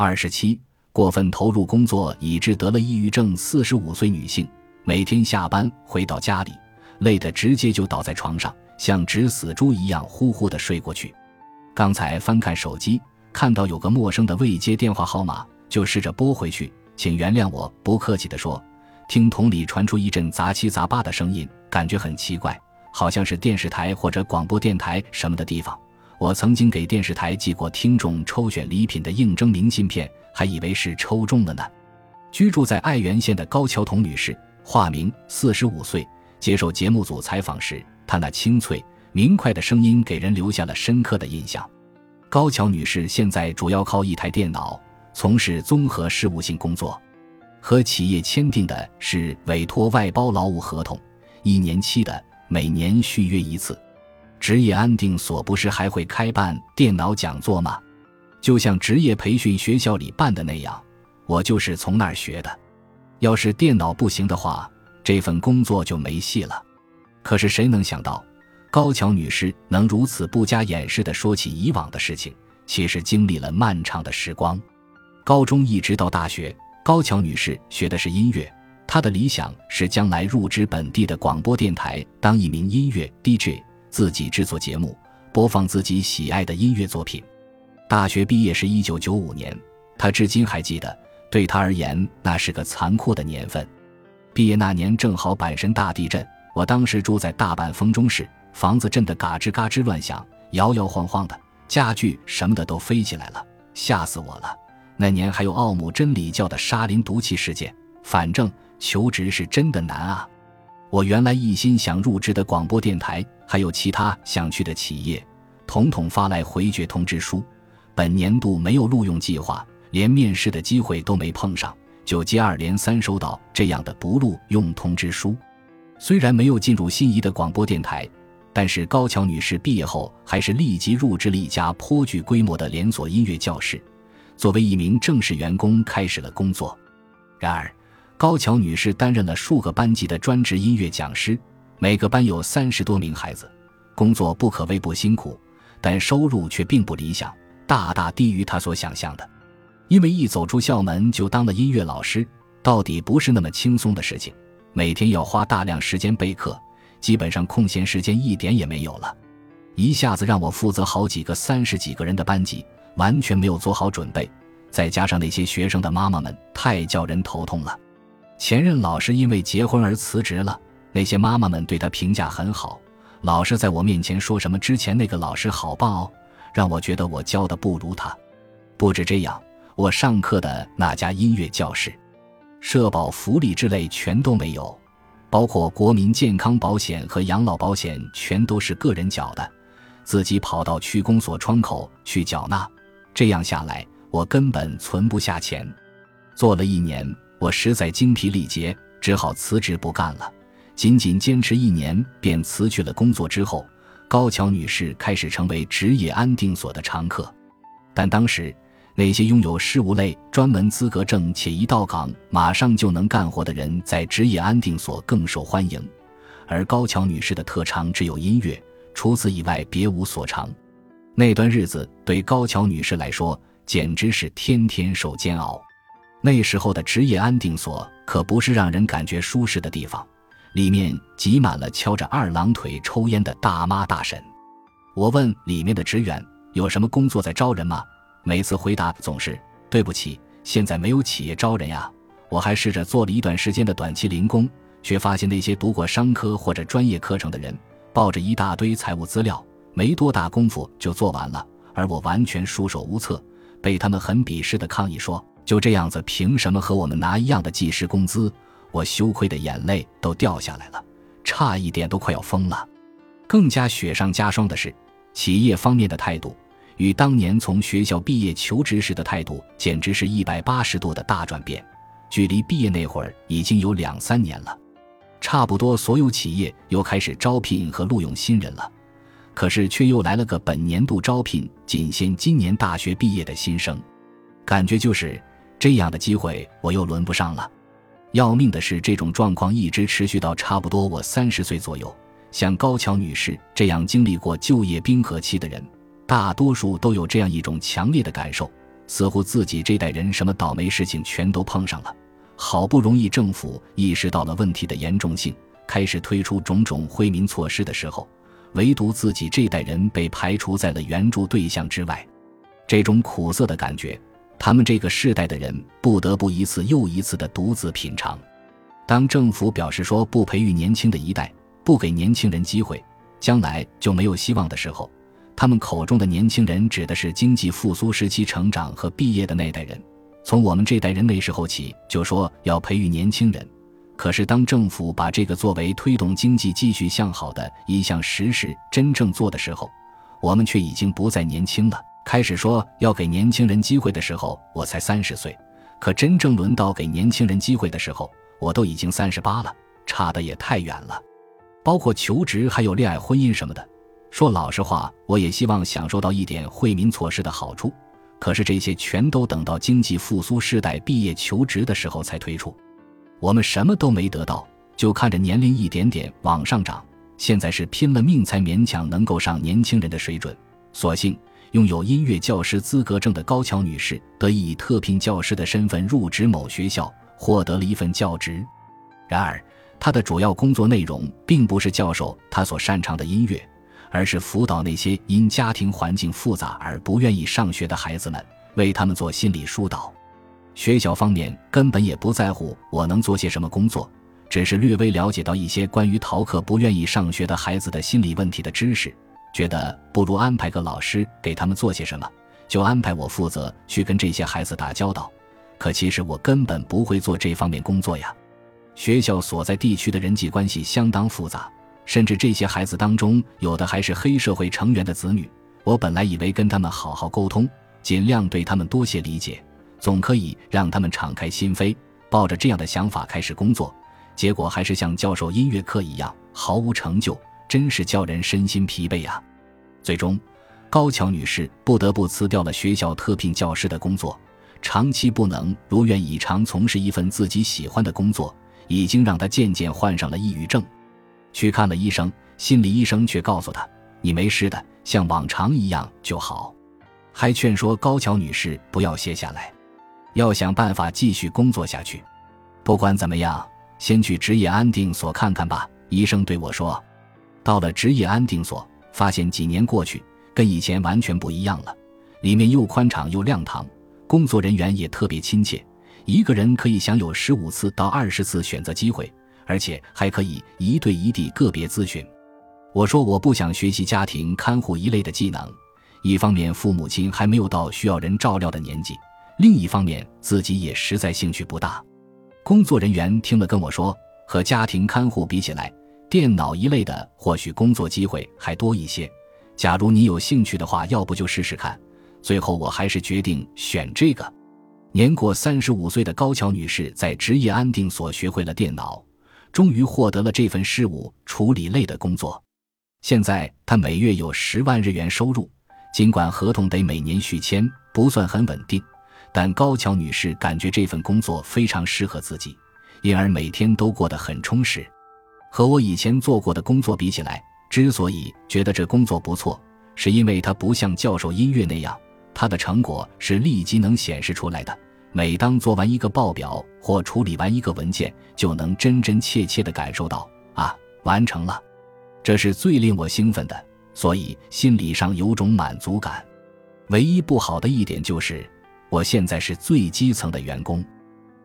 二十七，过分投入工作以致得了抑郁症。四十五岁女性，每天下班回到家里，累得直接就倒在床上，像只死猪一样呼呼的睡过去。刚才翻看手机，看到有个陌生的未接电话号码，就试着拨回去。请原谅我不客气地说，听筒里传出一阵杂七杂八的声音，感觉很奇怪，好像是电视台或者广播电台什么的地方。我曾经给电视台寄过听众抽选礼品的应征明信片，还以为是抽中了呢。居住在爱媛县的高桥彤女士，化名，四十五岁。接受节目组采访时，她那清脆明快的声音给人留下了深刻的印象。高桥女士现在主要靠一台电脑从事综合事务性工作，和企业签订的是委托外包劳务合同，一年期的，每年续约一次。职业安定所不是还会开办电脑讲座吗？就像职业培训学校里办的那样，我就是从那儿学的。要是电脑不行的话，这份工作就没戏了。可是谁能想到，高桥女士能如此不加掩饰地说起以往的事情？其实经历了漫长的时光，高中一直到大学，高桥女士学的是音乐。她的理想是将来入职本地的广播电台，当一名音乐 DJ。自己制作节目，播放自己喜爱的音乐作品。大学毕业是一九九五年，他至今还记得，对他而言那是个残酷的年份。毕业那年正好阪神大地震，我当时住在大阪丰中市，房子震得嘎吱嘎吱乱响，摇摇晃晃的，家具什么的都飞起来了，吓死我了。那年还有奥姆真理教的沙林毒气事件，反正求职是真的难啊。我原来一心想入职的广播电台，还有其他想去的企业，统统发来回绝通知书。本年度没有录用计划，连面试的机会都没碰上，就接二连三收到这样的不录用通知书。虽然没有进入心仪的广播电台，但是高桥女士毕业后还是立即入职了一家颇具规模的连锁音乐教室，作为一名正式员工开始了工作。然而，高桥女士担任了数个班级的专职音乐讲师，每个班有三十多名孩子，工作不可谓不辛苦，但收入却并不理想，大大低于他所想象的。因为一走出校门就当了音乐老师，到底不是那么轻松的事情，每天要花大量时间备课，基本上空闲时间一点也没有了。一下子让我负责好几个三十几个人的班级，完全没有做好准备，再加上那些学生的妈妈们，太叫人头痛了。前任老师因为结婚而辞职了，那些妈妈们对他评价很好，老是在我面前说什么之前那个老师好棒哦，让我觉得我教的不如他。不止这样，我上课的那家音乐教室，社保福利之类全都没有，包括国民健康保险和养老保险全都是个人缴的，自己跑到区公所窗口去缴纳。这样下来，我根本存不下钱，做了一年。我实在精疲力竭，只好辞职不干了。仅仅坚持一年，便辞去了工作。之后，高桥女士开始成为职业安定所的常客。但当时，那些拥有事务类专门资格证且一到岗马上就能干活的人，在职业安定所更受欢迎。而高桥女士的特长只有音乐，除此以外别无所长。那段日子对高桥女士来说，简直是天天受煎熬。那时候的职业安定所可不是让人感觉舒适的地方，里面挤满了翘着二郎腿抽烟的大妈大婶。我问里面的职员有什么工作在招人吗？每次回答总是对不起，现在没有企业招人呀。我还试着做了一段时间的短期零工，却发现那些读过商科或者专业课程的人，抱着一大堆财务资料，没多大功夫就做完了，而我完全束手无策，被他们很鄙视的抗议说。就这样子，凭什么和我们拿一样的计时工资？我羞愧的眼泪都掉下来了，差一点都快要疯了。更加雪上加霜的是，企业方面的态度与当年从学校毕业求职时的态度，简直是一百八十度的大转变。距离毕业那会儿已经有两三年了，差不多所有企业又开始招聘和录用新人了，可是却又来了个本年度招聘仅限今年大学毕业的新生，感觉就是。这样的机会我又轮不上了。要命的是，这种状况一直持续到差不多我三十岁左右。像高桥女士这样经历过就业冰河期的人，大多数都有这样一种强烈的感受：似乎自己这代人什么倒霉事情全都碰上了。好不容易政府意识到了问题的严重性，开始推出种种惠民措施的时候，唯独自己这代人被排除在了援助对象之外。这种苦涩的感觉，他们这个世代的人不得不一次又一次的独自品尝。当政府表示说不培育年轻的一代，不给年轻人机会，将来就没有希望的时候，他们口中的年轻人指的是经济复苏时期成长和毕业的那代人。从我们这代人那时候起就说要培育年轻人，可是当政府把这个作为推动经济继续向好的一项实事真正做的时候，我们却已经不再年轻了。开始说要给年轻人机会的时候，我才三十岁，可真正轮到给年轻人机会的时候，我都已经三十八了，差的也太远了。包括求职还有恋爱、婚姻什么的，说老实话，我也希望享受到一点惠民措施的好处，可是这些全都等到经济复苏世代毕业求职的时候才推出，我们什么都没得到，就看着年龄一点点往上涨，现在是拼了命才勉强能够上年轻人的水准，所幸。拥有音乐教师资格证的高桥女士得以以特聘教师的身份入职某学校，获得了一份教职。然而，她的主要工作内容并不是教授她所擅长的音乐，而是辅导那些因家庭环境复杂而不愿意上学的孩子们，为他们做心理疏导。学校方面根本也不在乎我能做些什么工作，只是略微了解到一些关于逃课不愿意上学的孩子的心理问题的知识。觉得不如安排个老师给他们做些什么，就安排我负责去跟这些孩子打交道。可其实我根本不会做这方面工作呀。学校所在地区的人际关系相当复杂，甚至这些孩子当中有的还是黑社会成员的子女。我本来以为跟他们好好沟通，尽量对他们多些理解，总可以让他们敞开心扉，抱着这样的想法开始工作。结果还是像教授音乐课一样，毫无成就。真是叫人身心疲惫呀！最终，高桥女士不得不辞掉了学校特聘教师的工作，长期不能如愿以偿从事一份自己喜欢的工作，已经让她渐渐患上了抑郁症。去看了医生，心理医生却告诉她：“你没事的，像往常一样就好。”还劝说高桥女士不要歇下来，要想办法继续工作下去。不管怎么样，先去职业安定所看看吧。医生对我说。到了职业安定所，发现几年过去，跟以前完全不一样了。里面又宽敞又亮堂，工作人员也特别亲切。一个人可以享有十五次到二十次选择机会，而且还可以一对一地个别咨询。我说我不想学习家庭看护一类的技能，一方面父母亲还没有到需要人照料的年纪，另一方面自己也实在兴趣不大。工作人员听了跟我说，和家庭看护比起来。电脑一类的或许工作机会还多一些，假如你有兴趣的话，要不就试试看。最后我还是决定选这个。年过三十五岁的高桥女士在职业安定所学会了电脑，终于获得了这份事务处理类的工作。现在她每月有十万日元收入，尽管合同得每年续签，不算很稳定，但高桥女士感觉这份工作非常适合自己，因而每天都过得很充实。和我以前做过的工作比起来，之所以觉得这工作不错，是因为它不像教授音乐那样，它的成果是立即能显示出来的。每当做完一个报表或处理完一个文件，就能真真切切地感受到啊，完成了，这是最令我兴奋的，所以心理上有种满足感。唯一不好的一点就是，我现在是最基层的员工，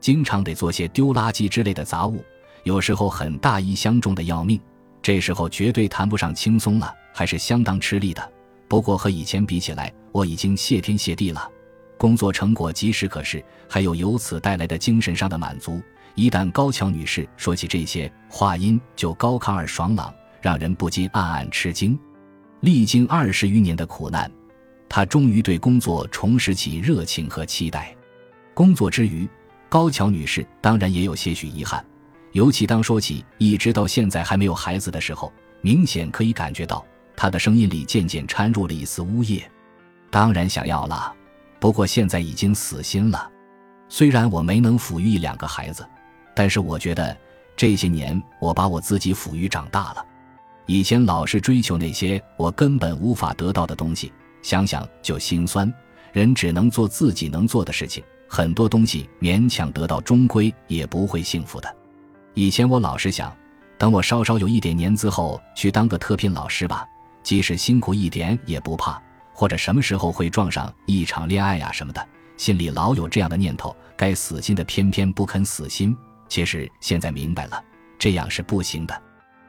经常得做些丢垃圾之类的杂物。有时候很大一箱重的要命，这时候绝对谈不上轻松了，还是相当吃力的。不过和以前比起来，我已经谢天谢地了，工作成果及时可视，还有由此带来的精神上的满足。一旦高桥女士说起这些，话音就高亢而爽朗，让人不禁暗暗吃惊。历经二十余年的苦难，她终于对工作重拾起热情和期待。工作之余，高桥女士当然也有些许遗憾。尤其当说起一直到现在还没有孩子的时候，明显可以感觉到他的声音里渐渐掺入了一丝呜咽。当然想要了，不过现在已经死心了。虽然我没能抚育一两个孩子，但是我觉得这些年我把我自己抚育长大了。以前老是追求那些我根本无法得到的东西，想想就心酸。人只能做自己能做的事情，很多东西勉强得到，终归也不会幸福的。以前我老是想，等我稍稍有一点年资后，去当个特聘老师吧，即使辛苦一点也不怕。或者什么时候会撞上一场恋爱呀什么的，心里老有这样的念头，该死心的偏偏不肯死心。其实现在明白了，这样是不行的。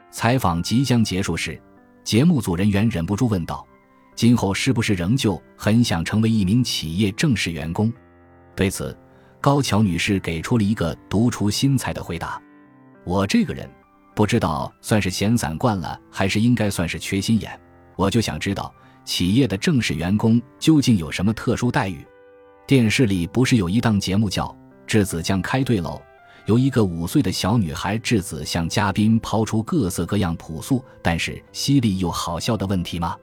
采访即将结束时，节目组人员忍不住问道：“今后是不是仍旧很想成为一名企业正式员工？”对此，高桥女士给出了一个独出心裁的回答：“我这个人，不知道算是闲散惯了，还是应该算是缺心眼，我就想知道。”企业的正式员工究竟有什么特殊待遇？电视里不是有一档节目叫《质子酱开对喽》，由一个五岁的小女孩质子向嘉宾抛出各色各样朴素但是犀利又好笑的问题吗？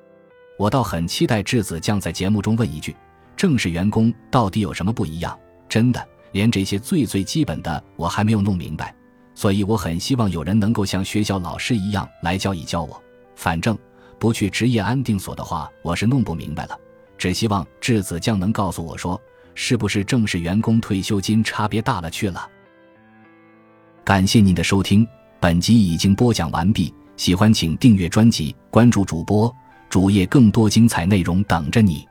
我倒很期待质子酱在节目中问一句：正式员工到底有什么不一样？真的，连这些最最基本的我还没有弄明白，所以我很希望有人能够像学校老师一样来教一教我。反正。不去职业安定所的话，我是弄不明白了。只希望质子酱能告诉我说，是不是正式员工退休金差别大了去了？感谢您的收听，本集已经播讲完毕。喜欢请订阅专辑，关注主播主页，更多精彩内容等着你。